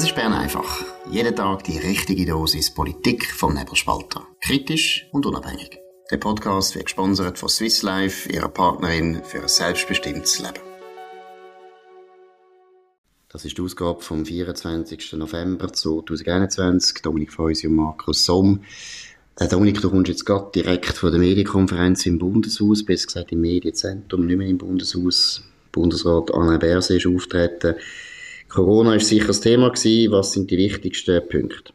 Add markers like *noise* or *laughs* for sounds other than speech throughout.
Das ist Bern einfach. Jeden Tag die richtige Dosis Politik vom Nebelspalter. Kritisch und unabhängig. Der Podcast wird gesponsert von Swiss Life, ihrer Partnerin für ein selbstbestimmtes Leben. Das ist die Ausgabe vom 24. November 2021. Dominik Feusi und Markus Somm. Äh, Dominik, du kommst jetzt gerade direkt von der Medienkonferenz im Bundeshaus, besser gesagt im Medienzentrum, nicht mehr im Bundeshaus. Bundesrat Alain Berset ist auftreten. Corona ist sicher das Thema gewesen. Was sind die wichtigsten Punkte?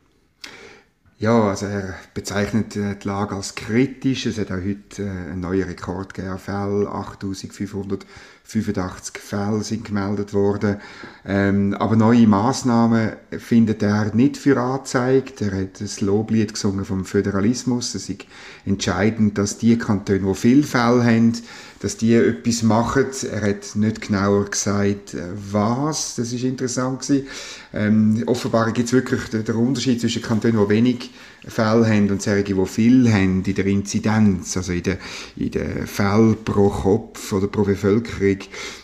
Ja, also er bezeichnet äh, die Lage als kritisch. Es hat auch heute äh, einen neuen Rekord gegeben, 8500 85 Fälle sind gemeldet worden. Ähm, aber neue Maßnahmen findet er nicht für angezeigt. Er hat das Loblied gesungen vom Föderalismus. Es ist entscheidend, dass die Kantone, die viel Fälle haben, dass die etwas machen. Er hat nicht genauer gesagt, was. Das ist interessant gewesen. Ähm, offenbar gibt es wirklich den, den Unterschied zwischen Kantonen, die wenig Fälle haben und solche, die viel haben in der Inzidenz, also in den in der Fällen pro Kopf oder pro Bevölkerung,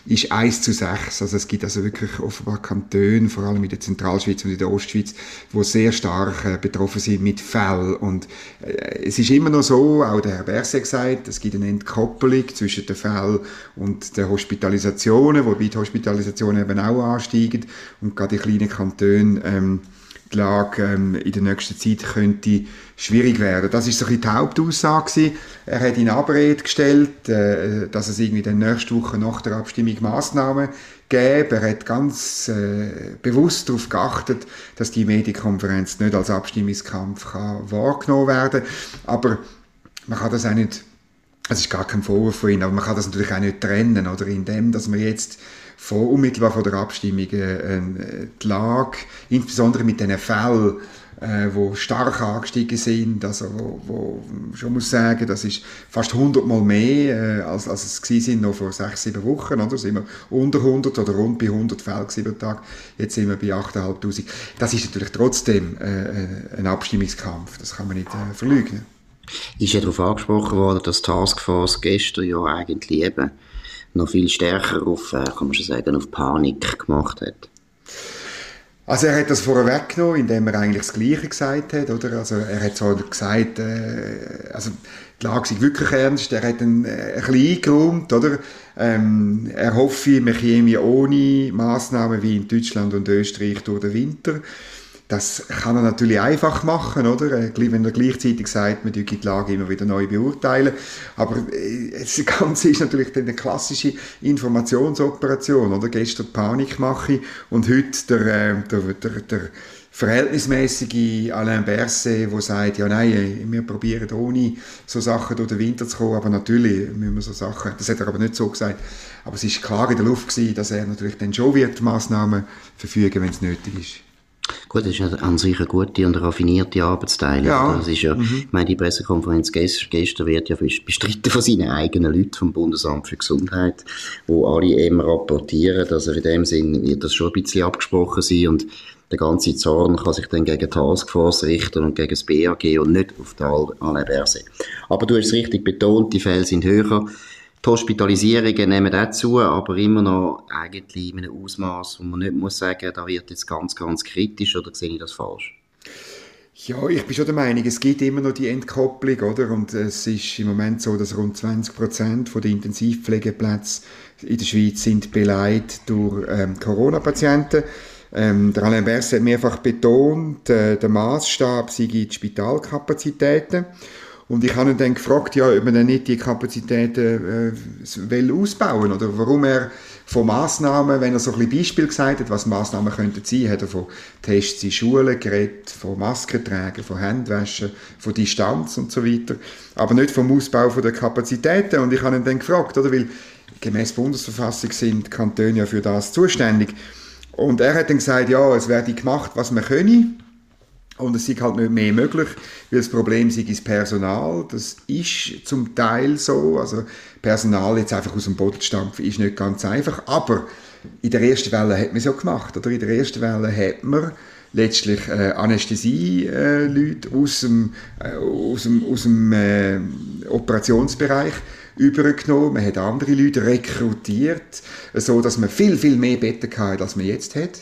ist 1 zu 6. Also es gibt also wirklich offenbar Kantone, vor allem in der Zentralschweiz und in der Ostschweiz, die sehr stark äh, betroffen sind mit Fällen. Und äh, es ist immer noch so, auch der Herr Berset gesagt, es gibt eine Entkoppelung zwischen den Fällen und den Hospitalisationen, wobei die Hospitalisationen eben auch ansteigen und gerade die kleinen Kantone ähm, die Lage ähm, in der nächsten Zeit könnte schwierig werden. Das ist so die Hauptaussage. Er hat in Abrede gestellt, äh, dass es irgendwie dann nächste Woche nach der Abstimmung Massnahmen gäbe. Er hat ganz äh, bewusst darauf geachtet, dass die Medienkonferenz nicht als Abstimmungskampf kann wahrgenommen werden Aber man kann das auch nicht es ist gar kein Vorwurf von Ihnen, aber man kann das natürlich auch nicht trennen, oder? Indem, dass man jetzt vor, unmittelbar vor der Abstimmung äh, die Lage, insbesondere mit diesen Fällen, äh, wo stark angestiegen sind, also wo, wo schon muss sagen, das ist fast 100 Mal mehr, äh, als, als es gewesen sind noch vor sechs, sieben Wochen, oder? Sind wir unter 100 oder rund bei 100 Fällen sieben Tag, jetzt sind wir bei 8'500. Das ist natürlich trotzdem äh, ein Abstimmungskampf, das kann man nicht äh, verleugnen. Ist ja darauf angesprochen worden, dass Taskforce gestern ja eigentlich eben noch viel stärker auf, äh, kann man schon sagen, auf Panik gemacht hat. Also er hat das vorher genommen, indem er eigentlich das Gleiche gesagt hat, oder? Also er hat so gesagt, äh, also die Lage ist wirklich ernst, er hat ein, äh, ein bisschen eingeräumt, oder? Ähm, er hoffe, wir kämen ohne Massnahmen wie in Deutschland und Österreich durch den Winter. Das kann er natürlich einfach machen, oder? Äh, wenn er gleichzeitig sagt, man die Lage immer wieder neu beurteilen. Aber äh, das *laughs* Ganze ist natürlich eine klassische Informationsoperation, oder? Gestern Panikmache und heute der, äh, der, der, der verhältnismäßige Alain Berset, der sagt, ja nein, wir probieren ohne so Sachen durch den Winter zu kommen, aber natürlich müssen wir so Sachen, das hat er aber nicht so gesagt, aber es ist klar in der Luft gewesen, dass er natürlich dann schon wird Massnahmen verfügen, wenn es nötig ist. Gut, das ist an sich eine gute und raffinierte Arbeitsteilung. Ja. Das ist ja, mhm. ich meine, die Pressekonferenz gestern wird ja bestritten von seinen eigenen Leuten vom Bundesamt für Gesundheit, wo alle eben rapportieren, dass er in dem Sinn wird das schon ein bisschen abgesprochen sein und der ganze Zorn kann sich dann gegen die Taskforce richten und gegen das BAG und nicht auf die Alain Berset. Aber du hast es richtig betont, die Fälle sind höher. Die Hospitalisierungen nehmen auch zu, aber immer noch eigentlich in einem Ausmaß, wo man nicht muss sagen, da wird jetzt ganz, ganz kritisch, oder sehe ich das falsch? Ja, ich bin schon der Meinung, es gibt immer noch die Entkopplung, oder? Und es ist im Moment so, dass rund 20 Prozent der Intensivpflegeplätze in der Schweiz sind beleidigt durch ähm, Corona-Patienten. Ähm, der Alain Berset hat mehrfach betont, äh, der Maßstab sei die Spitalkapazitäten. Und ich habe ihn dann gefragt, ja, ob man dann nicht die Kapazitäten äh, will ausbauen oder warum er von Massnahmen, wenn er so ein bisschen Beispiel gesagt hat, was Massnahmen könnten sein, hat er von Tests in Schulen geredet, von Maskentragen, von Handwaschen, von Distanz und so weiter, aber nicht vom Ausbau der Kapazitäten. Und ich habe ihn dann gefragt, oder, weil gemäß Bundesverfassung sind Kantone ja für das zuständig. Und er hat dann gesagt, ja, es werde gemacht, was man könne. Und es ist halt nicht mehr möglich, weil das Problem ist das Personal. Das ist zum Teil so. Also Personal jetzt einfach aus dem Boden stampfen ist nicht ganz einfach. Aber in der ersten Welle hat man es ja gemacht. Oder in der ersten Welle hat man letztlich äh, Anästhesie-Leute äh, aus dem, äh, aus dem, aus dem äh, Operationsbereich übergenommen. Man hat andere Leute rekrutiert, so dass man viel, viel mehr Betten hatte, als man jetzt hat.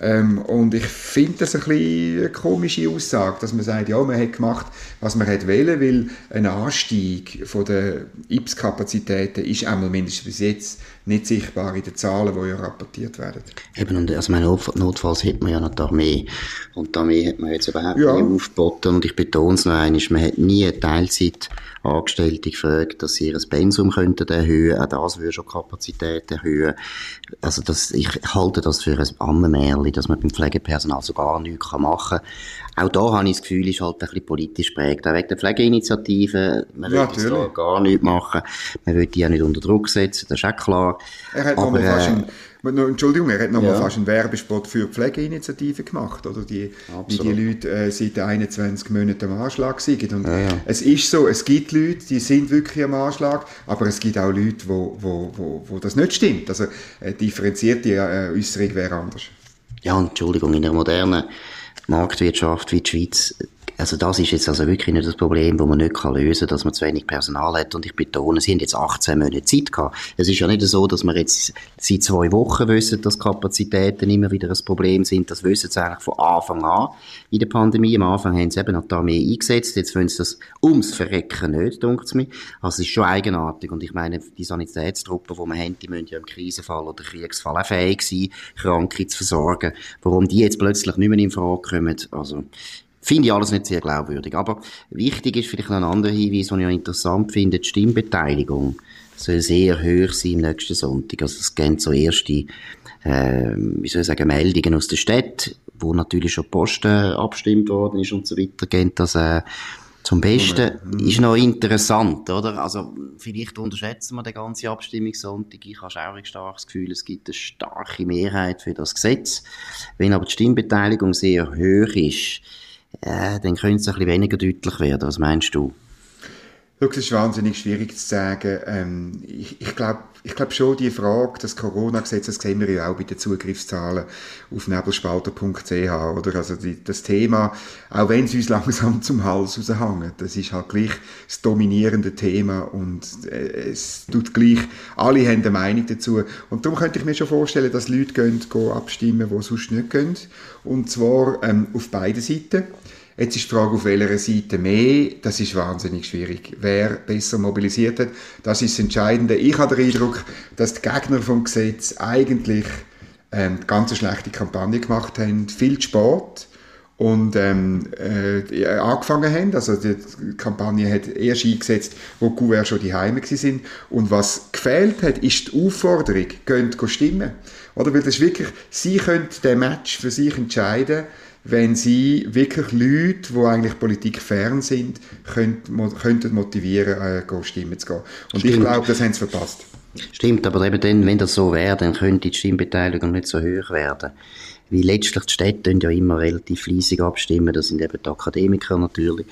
Ähm, und ich finde das ein bisschen eine komische Aussage, dass man sagt, ja, man hat gemacht, was man hätte wollen, weil ein Anstieg von der IPS-Kapazitäten ist einmal mindestens bis jetzt nicht sichtbar in den Zahlen, die ja rapportiert werden. Eben, und also meine notfalls hat man ja noch die Armee. Und die Armee hat man jetzt überhaupt ja. nicht aufgeboten. Und ich betone es noch einmal, man hat nie eine Teilzeit Angestellte gefragt, dass sie ihr Pensum könnten erhöhen. Auch das würde schon Kapazität erhöhen. Also das, ich halte das für ein Ammenmärchen, dass man beim Pflegepersonal so gar nichts machen kann. Auch da habe ich das Gefühl, ist halt ein bisschen politisch prägt. Auch wegen der Pflegeinitiative, man ja, will da gar nichts machen. Man will die ja nicht unter Druck setzen, das ist auch klar. Er hat Aber, fast einen Entschuldigung, er hat nochmal ja. fast einen Werbespot für die Pflegeinitiative gemacht, oder? Die, wie die Leute äh, seit 21 Monaten am Anschlag sind. Und ja, ja. es ist so, es gibt Leute, die sind wirklich am Anschlag, aber es gibt auch Leute, wo, wo, wo, wo das nicht stimmt. Also eine differenzierte äh, Äußerung wäre anders. Ja, Entschuldigung, in der modernen Marktwirtschaft wie die Schweiz also das ist jetzt also wirklich nicht das Problem, das man nicht lösen kann, dass man zu wenig Personal hat. Und ich betone, sie haben jetzt 18 Monate Zeit gehabt. Es ist ja nicht so, dass wir jetzt seit zwei Wochen wissen, dass Kapazitäten immer wieder ein Problem sind. Das wissen sie eigentlich von Anfang an in der Pandemie. Am Anfang haben sie eben noch die Armee eingesetzt. Jetzt wollen sie das ums Verrecken nicht, denkt mir. Also es ist schon eigenartig. Und ich meine, die Sanitätstruppen, die wir haben, die müssen ja im Krisenfall oder Kriegsfall auch fähig sein, Kranke zu versorgen. Warum die jetzt plötzlich nicht mehr in Frage kommen, also Finde ich alles nicht sehr glaubwürdig. Aber wichtig ist vielleicht noch ein anderer Hinweis, den ich interessant finde. Die Stimmbeteiligung soll sehr hoch sein im nächsten Sonntag. Also es gehen so erste, äh, wie soll ich sagen, Meldungen aus der Stadt, wo natürlich schon Posten abgestimmt worden ist und so weiter, gehen das äh, zum Besten. Mhm. Ist noch interessant, oder? Also vielleicht unterschätzen wir den ganzen Abstimmungssonntag. Ich habe auch ein starkes Gefühl, es gibt eine starke Mehrheit für das Gesetz. Wenn aber die Stimmbeteiligung sehr hoch ist, äh, dann könnte es ein bisschen weniger deutlich werden. Was meinst du? Schau, ist wahnsinnig schwierig zu sagen. Ähm, ich, ich glaube ich glaub schon, die Frage, das Corona-Gesetz, das sehen wir ja auch bei den Zugriffszahlen auf nebelspalter.ch, oder? Also die, das Thema, auch wenn es uns *laughs* langsam zum Hals raushängt, das ist halt gleich das dominierende Thema und äh, es tut gleich, alle haben eine Meinung dazu. Und darum könnte ich mir schon vorstellen, dass Leute gehen, gehen abstimmen, die sonst nicht gehen. Und zwar ähm, auf beiden Seiten. Jetzt ist die Frage, auf welcher Seite mehr. Das ist wahnsinnig schwierig. Wer besser mobilisiert hat, das ist das Entscheidende. Ich habe den Eindruck, dass die Gegner vom Gesetz eigentlich ähm, ganz schlechte Kampagne gemacht haben, viel Sport und ähm, äh, angefangen haben. Also die Kampagne hat erst eingesetzt, wo die Gouverne schon die Heime sind. Und was gefehlt hat, ist die Aufforderung, geht stimmen. Oder weil das ist wirklich, sie können den Match für sich entscheiden wenn sie wirklich Leute, die eigentlich Politik fern sind, könnten motivieren, äh, stimmen zu gehen. Und Stimmt. ich glaube, das haben sie verpasst. Stimmt, aber eben dann, wenn das so wäre, dann könnte die Stimmbeteiligung nicht so hoch werden. Weil letztlich die Städte ja immer relativ fleissig abstimmen, das sind eben die Akademiker natürlich.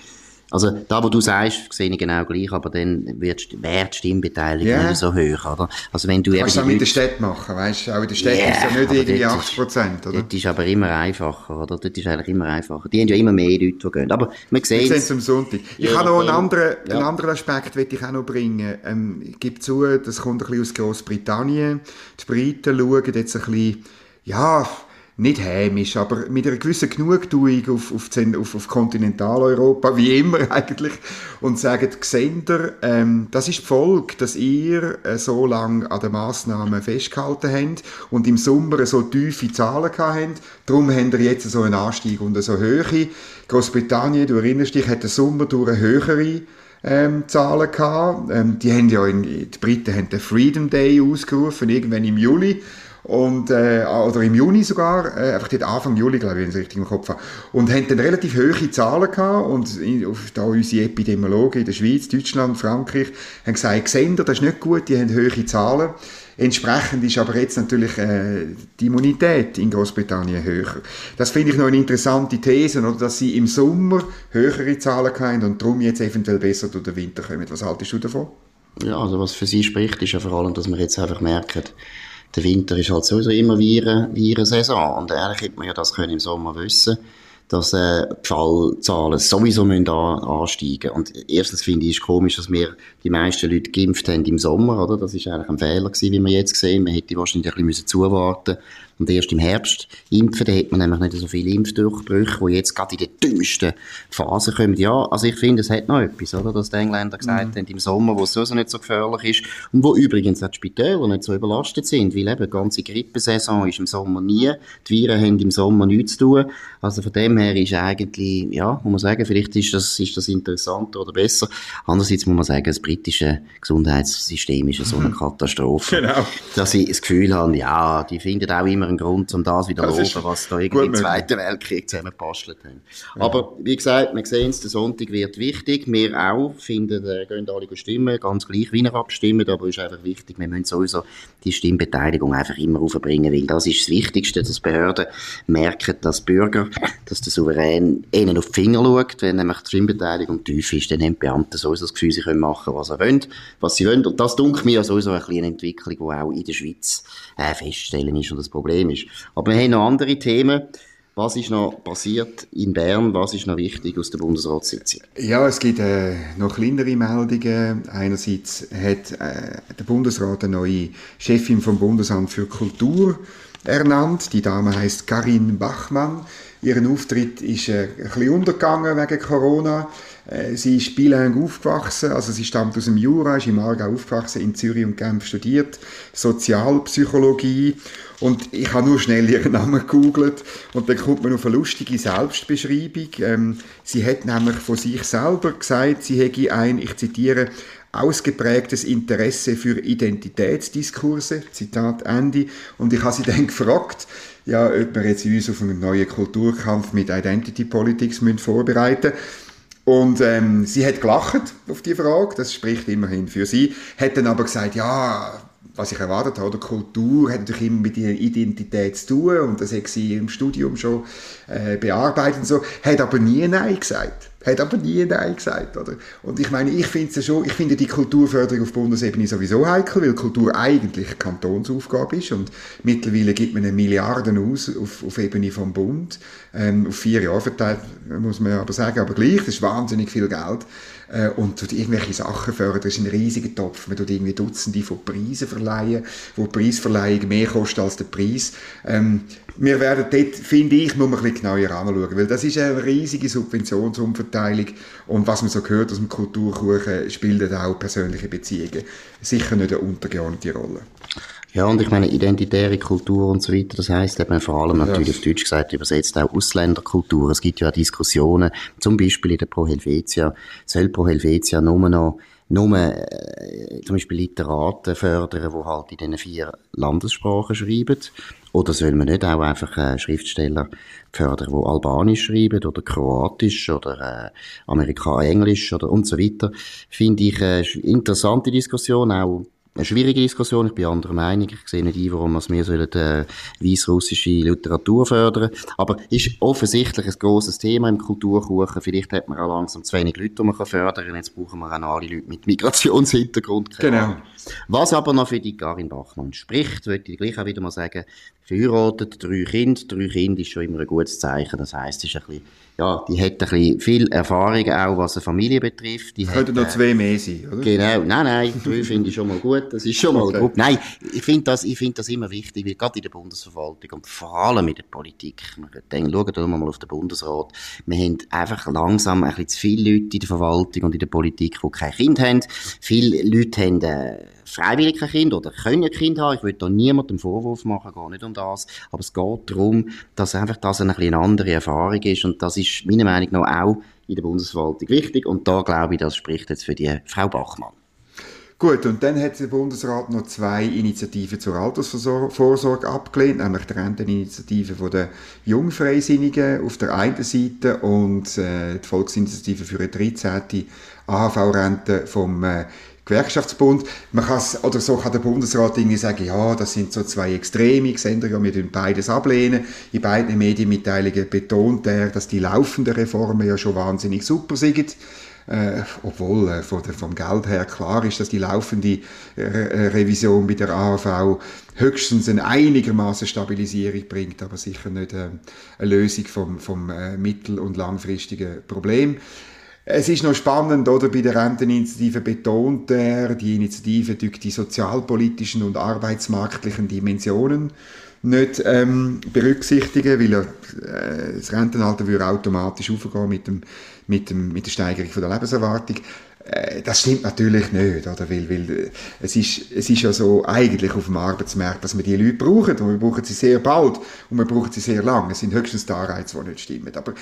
Also, da, wo du sagst, sehe ich genau gleich, aber dann wird, wäre die Stimmbeteiligung yeah. nicht so hoch, oder? Also, wenn du Kannst du auch mit der Stadt machen, weißt du? Auch in der Stadt yeah, ist ja nicht irgendwie 80 Prozent, oder? Das ist aber immer einfacher, oder? Das ist eigentlich immer einfacher. Die haben ja immer mehr Leute, die gehen. Aber wir sehen es. am Sonntag. Ich ja, habe noch einen anderen, ja. einen anderen Aspekt, den ich auch noch bringen. Ähm, ich gebe zu, das kommt ein bisschen aus Großbritannien. Die Briten schauen jetzt ein bisschen, ja, nicht hämisch, aber mit einer gewissen Genugtuung auf, auf, auf, auf Kontinentaleuropa, wie immer *laughs* eigentlich, und sagen, Gesender, ähm, das ist die Folge, dass ihr äh, so lange an den Massnahmen festgehalten habt und im Sommer so tiefe Zahlen habt, darum habt ihr jetzt so einen Anstieg und so hohe. Großbritannien, du erinnerst dich, hat den Sommer durch eine höhere ähm, Zahlen gehabt. Ähm, die haben ja in, die Briten haben den Freedom Day ausgerufen, irgendwann im Juli und, äh, oder im Juni sogar, äh, einfach dort Anfang Juli, glaube ich, wenn ich es richtig im Kopf habe. Und haben dann relativ hohe Zahlen gehabt und in, auf, da unsere Epidemiologen in der Schweiz, Deutschland, Frankreich, haben gesagt, Gesender, das ist nicht gut, die haben hohe Zahlen. Entsprechend ist aber jetzt natürlich äh, die Immunität in Großbritannien höher. Das finde ich noch eine interessante These, oder, dass sie im Sommer höhere Zahlen haben und darum jetzt eventuell besser durch den Winter kommen. Was haltest du davon? Ja, also was für sie spricht, ist ja vor allem, dass wir jetzt einfach merken, der Winter ist halt sowieso immer Viren, Virensaison. Und eigentlich hätte man ja das können im Sommer wissen dass äh, die Fallzahlen sowieso müssen an, ansteigen Und erstens finde ich es komisch, dass wir die meisten Leute geimpft haben im Sommer, oder? Das ist eigentlich ein Fehler gewesen, wie wir jetzt sehen. Man hätte wahrscheinlich ein bisschen zuwarten und erst im Herbst impfen, dann hat man nämlich nicht so viele Impfdurchbrüche, die jetzt gerade in der dümmsten Phase kommen. Ja, also ich finde, es hat noch etwas, oder, dass die Engländer gesagt mhm. haben, im Sommer, wo es sowieso nicht so gefährlich ist und wo übrigens auch die Spitäler nicht so überlastet sind, weil eben die ganze Grippesaison ist im Sommer nie, die Viren haben im Sommer nichts zu tun, also von dem her ist eigentlich, ja, muss man sagen, vielleicht ist das, ist das interessanter oder besser. Andererseits muss man sagen, das britische Gesundheitssystem ist so eine *laughs* Katastrophe. Genau. Dass ich das Gefühl habe, ja, die finden auch immer einen Grund, um das wieder zu loben, was da irgendwie im Zweiten Weltkrieg zusammengepastelt haben. Ja. Aber, wie gesagt, wir sehen es, der Sonntag wird wichtig. Wir auch finden, äh, gehen alle stimmen, ganz gleich, wie er abstimmen, aber es ist einfach wichtig, wir müssen sowieso die Stimmbeteiligung einfach immer aufbringen, weil das ist das Wichtigste, dass Behörden merken, dass Bürger, dass der Souverän ihnen auf die Finger schaut, wenn nämlich die Stimmbeteiligung tief ist, dann haben die Beamten sowieso das Gefühl, sie können machen, was sie wollen, was sie wollen. Und das dunkelt mir sowieso eine kleine Entwicklung, die auch in der Schweiz äh, feststellen ist und das Problem ist. Aber wir haben noch andere Themen. Was ist noch passiert in Bern? Was ist noch wichtig aus der Bundesratssitzung? Ja, es gibt äh, noch kleinere Meldungen. Einerseits hat äh, der Bundesrat eine neue Chefin vom Bundesamt für Kultur ernannt. Die Dame heißt Karin Bachmann. Ihren Auftritt ist äh, ein bisschen untergegangen wegen Corona. Äh, sie ist bilang aufgewachsen, also sie stammt aus dem Jura, ist im Aargau aufgewachsen, in Zürich und Genf studiert, Sozialpsychologie und ich habe nur schnell ihren Namen gegoogelt und dann kommt man auf eine lustige Selbstbeschreibung. Ähm, sie hat nämlich von sich selber gesagt, sie hätte ein, ich zitiere, ausgeprägtes Interesse für Identitätsdiskurse, Zitat Ende. Und ich habe sie dann *laughs* gefragt, ja, ob wir jetzt uns auf einen neuen Kulturkampf mit Identity Politics müssen vorbereiten und ähm, sie hat gelacht auf die Frage, das spricht immerhin für sie, hat dann aber gesagt, ja, was ich erwartet habe, Kultur hat natürlich immer mit ihrer Identität zu tun. Und das hat sie im Studium schon äh, bearbeitet und so, hat aber nie Nein gesagt. Hat aber nie Nein gesagt, oder? Und ich meine, ich finde schon, ich finde die Kulturförderung auf Bundesebene sowieso heikel, weil Kultur eigentlich Kantonsaufgabe ist und mittlerweile gibt man eine Milliarden aus auf, auf Ebene vom Bund, ähm, auf vier Jahre verteilt, muss man aber sagen, aber gleich, das ist wahnsinnig viel Geld äh, und tut irgendwelche Sachen fördern, das ist ein riesiger Topf, man tut irgendwie Dutzende von Preisen verleihen, wo die Preisverleihung mehr kostet als der Preis. Ähm, wir werden dort, finde ich, nur ein bisschen genauer anschauen, weil das ist eine riesige Subventionsumverteilung und was man so gehört aus dem Kulturkuchen, spielt auch persönliche Beziehungen sicher nicht eine untergeordnete Rolle. Ja, und ich meine, identitäre Kultur und so weiter, das heißt eben vor allem natürlich ja. auf Deutsch gesagt, übersetzt auch Ausländerkultur. Es gibt ja auch Diskussionen, zum Beispiel in der Pro Helvetia, soll Pro Helvetia nur noch nur äh, zum Beispiel Literaten fördern, die halt in diesen vier Landessprachen schreiben? Oder soll man nicht auch einfach äh, Schriftsteller fördern, die Albanisch schreiben oder Kroatisch oder äh, Amerika Englisch oder und so weiter? Finde ich eine äh, interessante Diskussion, auch eine schwierige Diskussion. Ich bin anderer Meinung. Ich sehe nicht ein, warum wir sollen, äh, weißrussische Literatur fördern. Aber ist offensichtlich ein grosses Thema im Kulturkuchen. Vielleicht hat man auch langsam zu wenig Leute, die man fördern kann. Jetzt brauchen wir auch noch alle Leute mit Migrationshintergrund. *laughs* Genau. Was aber noch für die Karin Bachmann spricht, würde ich gleich auch wieder mal sagen, verheiratet, drei Kinder. Drei Kinder ist schon immer ein gutes Zeichen. Das heisst, es ist ein bisschen ja, die hat ein bisschen viel Erfahrung auch, was eine Familie betrifft. Die Könnten noch zwei mehr sein, oder? Genau. Nein, nein, drei *laughs* finde ich schon mal gut. Das ist schon mal okay. gut. Nein, ich finde das, ich finde das immer wichtig, weil gerade in der Bundesverwaltung und vor allem in der Politik, denken, schauen wir mal auf den Bundesrat. Wir haben einfach langsam ein bisschen zu viele Leute in der Verwaltung und in der Politik, die kein Kind haben. Viele Leute haben, äh, freiwillig ein Kind oder können ein Kind haben. Ich will da niemandem Vorwurf machen, gar nicht um das. Aber es geht darum, dass einfach das eine, eine andere Erfahrung ist und das ist meiner Meinung nach auch in der Bundesverwaltung wichtig und da glaube ich, das spricht jetzt für die Frau Bachmann. Gut, und dann hat der Bundesrat noch zwei Initiativen zur Altersvorsorge abgelehnt, nämlich die Renteninitiative von der Jungfreisinnigen auf der einen Seite und äh, die Volksinitiative für eine 13. AHV-Rente vom äh, Gewerkschaftsbund. Man kann oder so kann der Bundesrat irgendwie sagen, ja, das sind so zwei Extreme, ich sende ja, wir tun beides ablehnen. In beiden Medienmitteilungen betont er, dass die laufenden Reformen ja schon wahnsinnig super sind. Äh, obwohl äh, von der, vom Geld her klar ist, dass die laufende äh, äh Revision bei der AHV höchstens eine einigermaßen Stabilisierung bringt, aber sicher nicht äh, eine Lösung vom, vom äh, mittel- und langfristigen Problem. Es ist noch spannend, oder? Bei der Renteninitiative betont er, die Initiative durch die sozialpolitischen und arbeitsmarktlichen Dimensionen nicht ähm, berücksichtigen, weil er, äh, das Rentenalter würde automatisch aufgehen mit, dem, mit, dem, mit der Steigerung von der Lebenserwartung. Äh, das stimmt natürlich nicht, oder? Weil, weil äh, es, ist, es ist ja so eigentlich auf dem Arbeitsmarkt, dass wir die Leute brauchen und wir brauchen sie sehr bald und wir brauchen sie sehr lang. Es sind höchstens die Anreize, die nicht stimmen. Aber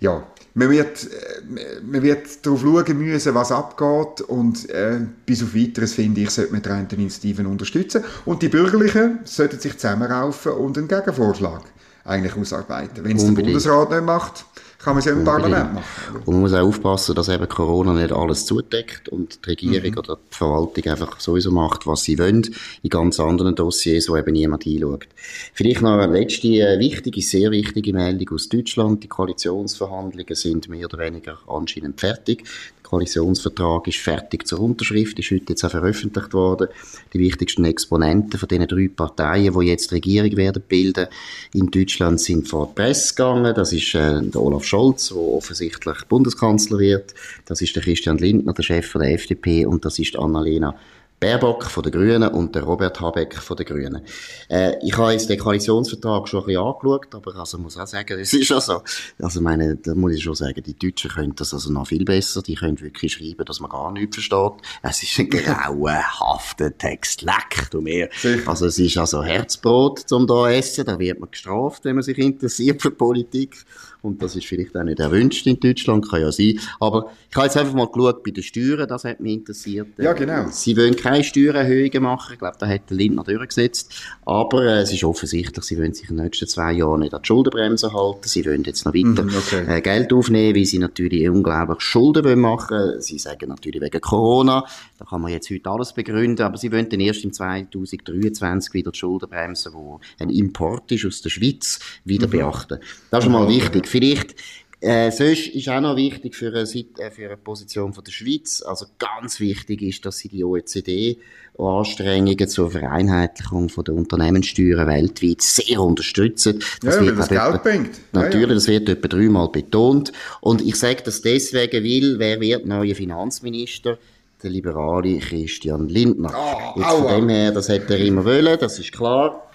ja, man wird, äh, man wird darauf schauen müssen, was abgeht. Und äh, bis auf Weiteres, finde ich, sollte man die Renteninitiativen unterstützen. Und die Bürgerlichen sollten sich zusammenraufen und einen Gegenvorschlag eigentlich ausarbeiten. Wenn es der Bundesrat nicht macht, kann man es ja im Parlament machen. Und man muss auch aufpassen, dass eben Corona nicht alles zudeckt und die Regierung mhm. oder die Verwaltung einfach sowieso macht, was sie wollen, in ganz anderen Dossiers, wo eben niemand einschaut. Vielleicht noch eine letzte äh, wichtige, sehr wichtige Meldung aus Deutschland. Die Koalitionsverhandlungen sind mehr oder weniger anscheinend fertig. Koalitionsvertrag ist fertig zur Unterschrift, ist heute jetzt auch veröffentlicht worden. Die wichtigsten Exponenten von diesen drei Parteien, die jetzt Regierung werden bilden, in Deutschland sind vor die Presse gegangen. Das ist äh, der Olaf Scholz, der offensichtlich Bundeskanzler wird. Das ist der Christian Lindner, der Chef von der FDP. Und das ist Annalena Baerbock von den Grünen und der Robert Habeck von den Grünen. Äh, ich habe jetzt den Koalitionsvertrag schon ein bisschen angeschaut, aber also muss auch sagen, es ist auch so. Also meine, da muss ich schon sagen, die Deutschen können das also noch viel besser. Die können wirklich schreiben, dass man gar nichts versteht. Es ist ein grauenhafter Text. Leck, du mehr. Also es ist also Herzbrot zum da essen. Da wird man gestraft, wenn man sich interessiert für Politik. Und das ist vielleicht auch nicht erwünscht in Deutschland, kann ja sein. Aber ich habe jetzt einfach mal geschaut bei den Steuern, das hat mich interessiert. Ja, genau. Sie wollen keine Steuererhöhungen machen. Ich glaube, da hat der Lindner durchgesetzt. Aber äh, es ist offensichtlich, sie wollen sich in den nächsten zwei Jahren nicht an die Schuldenbremse halten. Sie wollen jetzt noch weiter mm, okay. äh, Geld aufnehmen, weil sie natürlich unglaublich Schulden wollen machen Sie sagen natürlich wegen Corona. Da kann man jetzt heute alles begründen. Aber sie wollen dann erst im 2023 wieder die Schuldenbremse, die ein Import ist aus der Schweiz, wieder mhm. beachten. Das ist schon mal wichtig. Vielleicht äh, sonst ist auch noch wichtig für eine, äh, für eine Position von der Schweiz, also ganz wichtig ist, dass sie die OECD-Anstrengungen zur Vereinheitlichung von der Unternehmenssteuern weltweit sehr unterstützen. Das ja, wird das Geld etwa, bringt. Natürlich, ja, ja. das wird etwa dreimal betont. Und ich sage das deswegen, weil, wer wird neuer Finanzminister? Der liberale Christian Lindner. Oh, Jetzt von dem her, das hätte er immer wollen, das ist klar.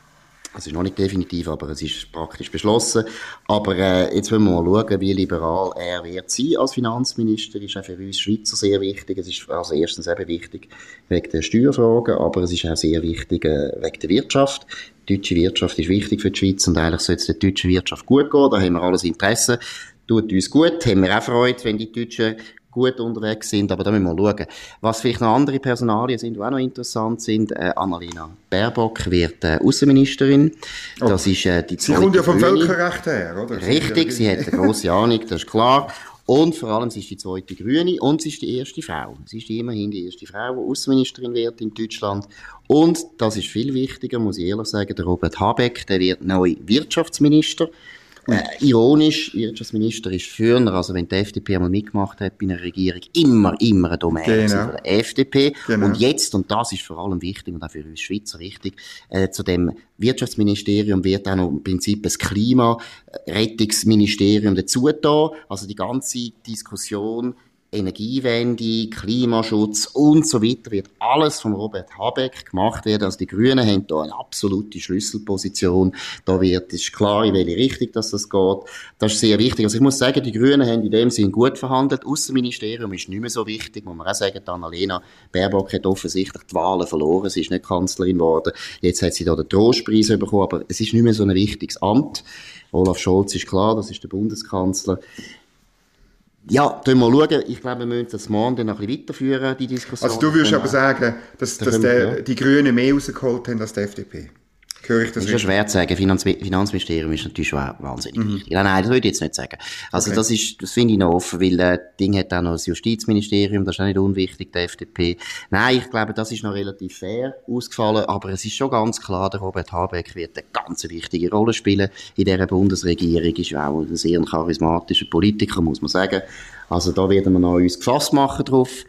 Es ist noch nicht definitiv, aber es ist praktisch beschlossen. Aber äh, jetzt wollen wir mal schauen, wie liberal er wird sein als Finanzminister. Das ist auch für uns Schweizer sehr wichtig. Es ist also erstens eben wichtig wegen der Steuerfragen, aber es ist auch sehr wichtig äh, wegen der Wirtschaft. Die deutsche Wirtschaft ist wichtig für die Schweiz und eigentlich sollte es der deutschen Wirtschaft gut gehen. Da haben wir alles Interesse. Tut uns gut, haben wir auch Freude, wenn die Deutschen gut unterwegs sind, aber da müssen wir schauen. Was vielleicht noch andere Personalien sind, die auch noch interessant sind, äh, Annalena Baerbock wird äh, Außenministerin. Oh. Das ist äh, die Sie kommt ja vom Grüne. Völkerrecht her, oder? Richtig, sie hat eine grosse *laughs* Ahnung, das ist klar. Und vor allem, sie ist die zweite Grüne und sie ist die erste Frau. Sie ist immerhin die erste Frau, die Außenministerin wird in Deutschland. Und, das ist viel wichtiger, muss ich ehrlich sagen, der Robert Habeck, der wird neu Wirtschaftsminister. Äh, ironisch, Wirtschaftsminister ist früher, also wenn die FDP einmal mitgemacht hat bei einer Regierung, immer, immer eine Domäne genau. der FDP. Genau. Und jetzt, und das ist vor allem wichtig und auch für uns Schweizer wichtig, äh, zu dem Wirtschaftsministerium wird auch noch im Prinzip das Klimarettungsministerium dazu da. Also die ganze Diskussion Energiewende, Klimaschutz und so weiter wird alles von Robert Habeck gemacht werden. Also die Grünen haben da eine absolute Schlüsselposition. Da wird, ist klar, in welche Richtung das geht. Das ist sehr wichtig. Also ich muss sagen, die Grünen haben in dem Sinn gut verhandelt. Außenministerium ist nicht mehr so wichtig, muss man auch sagen. Annalena Baerbock hat offensichtlich die Wahlen verloren. Sie ist nicht Kanzlerin geworden. Jetzt hat sie da den Trostpreis bekommen, aber es ist nicht mehr so ein wichtiges Amt. Olaf Scholz ist klar, das ist der Bundeskanzler ja, tun wir schauen. Ich glaube, wir müssen das morgen noch ein bisschen weiterführen, die Diskussion. Also du würdest aber sagen, dass, dass der, die Grünen mehr rausgeholt haben als die FDP? Höre ich das ist schon schwer zu sagen. Finanz Finanzministerium ist natürlich schon wahnsinnig mhm. wichtig. Nein, nein, das würde ich jetzt nicht sagen. Also okay. das ist, das finde ich noch offen, weil äh, Ding hat auch noch das Justizministerium, das ist auch nicht unwichtig, der FDP. Nein, ich glaube, das ist noch relativ fair ausgefallen, aber es ist schon ganz klar, der Robert Habeck wird eine ganz wichtige Rolle spielen in dieser Bundesregierung, ist ja auch ein sehr charismatischer Politiker, muss man sagen. Also da werden wir noch uns gefasst machen drauf.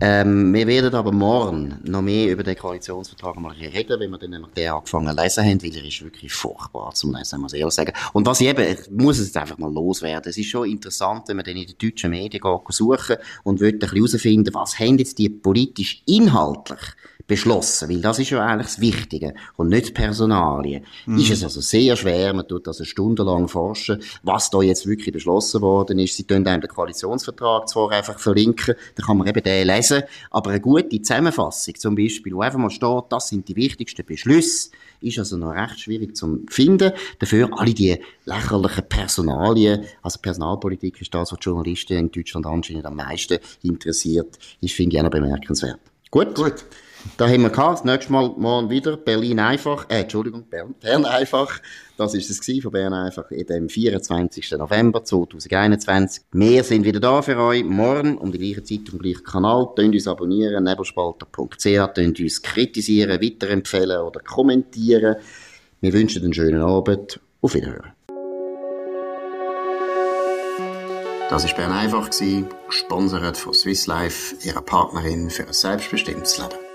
Ähm, wir werden aber morgen noch mehr über den Koalitionsvertrag mal reden, wenn wir dann nämlich den angefangen zu lesen haben, weil er ist wirklich furchtbar zum Lesen, muss ich ehrlich sagen. Und was ich eben, ich muss es jetzt einfach mal loswerden, es ist schon interessant, wenn man dann in den deutschen Medien geht, suchen und will ein bisschen herausfinden, was haben jetzt die politisch inhaltlich beschlossen? Weil das ist ja eigentlich das Wichtige und nicht Personalien. Mhm. Ist es also sehr schwer, man tut also stundenlang forschen, was da jetzt wirklich beschlossen worden ist. Sie tun einem den Koalitionsvertrag zwar einfach verlinken, da kann man eben den lesen, aber eine gute Zusammenfassung zum Beispiel, wo einfach mal steht, das sind die wichtigsten Beschlüsse, ist also noch recht schwierig zu finden. Dafür alle die lächerlichen Personalien, also Personalpolitik ist das, was die Journalisten in Deutschland anscheinend am meisten interessiert, ist, finde ich auch noch bemerkenswert. Gut. Gut. Da haben wir gehabt. Das nächste Mal morgen wieder Berlin einfach, äh, Entschuldigung, Bern, Bern einfach. Das ist es von Bern einfach in dem 24. November 2021. Wir sind wieder da für euch. Morgen um die gleiche Zeit, den gleichen Kanal. Tönt uns abonnieren, nebelspalter.ch. Tönt uns kritisieren, weiterempfehlen oder kommentieren. Wir wünschen einen schönen Abend. Auf Wiederhören. Das war Bern einfach, gesponsert von Swiss Life, ihrer Partnerin für ein selbstbestimmtes Leben.